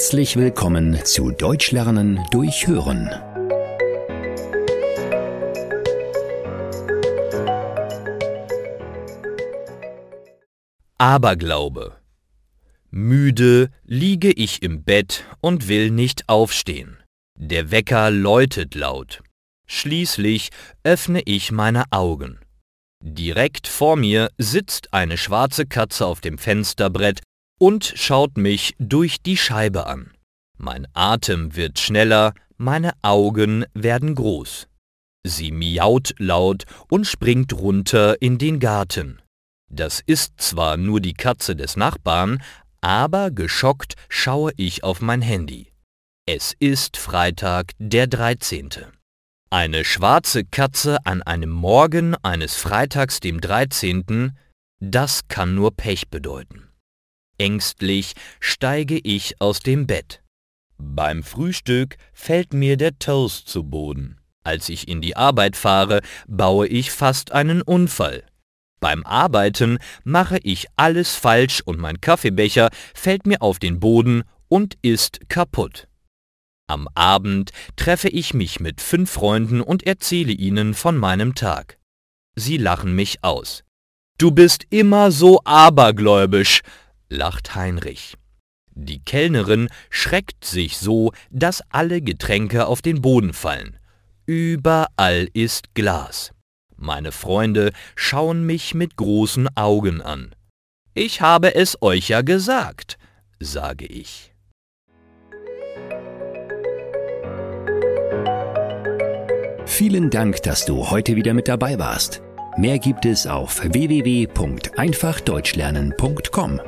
Herzlich willkommen zu Deutsch lernen durch Hören. Aberglaube. Müde liege ich im Bett und will nicht aufstehen. Der Wecker läutet laut. Schließlich öffne ich meine Augen. Direkt vor mir sitzt eine schwarze Katze auf dem Fensterbrett und schaut mich durch die Scheibe an. Mein Atem wird schneller, meine Augen werden groß. Sie miaut laut und springt runter in den Garten. Das ist zwar nur die Katze des Nachbarn, aber geschockt schaue ich auf mein Handy. Es ist Freitag, der 13. Eine schwarze Katze an einem Morgen eines Freitags dem 13. Das kann nur Pech bedeuten. Ängstlich steige ich aus dem Bett. Beim Frühstück fällt mir der Toast zu Boden. Als ich in die Arbeit fahre, baue ich fast einen Unfall. Beim Arbeiten mache ich alles falsch und mein Kaffeebecher fällt mir auf den Boden und ist kaputt. Am Abend treffe ich mich mit fünf Freunden und erzähle ihnen von meinem Tag. Sie lachen mich aus. Du bist immer so abergläubisch, lacht Heinrich. Die Kellnerin schreckt sich so, dass alle Getränke auf den Boden fallen. Überall ist Glas. Meine Freunde schauen mich mit großen Augen an. Ich habe es euch ja gesagt, sage ich. Vielen Dank, dass du heute wieder mit dabei warst. Mehr gibt es auf www.einfachdeutschlernen.com.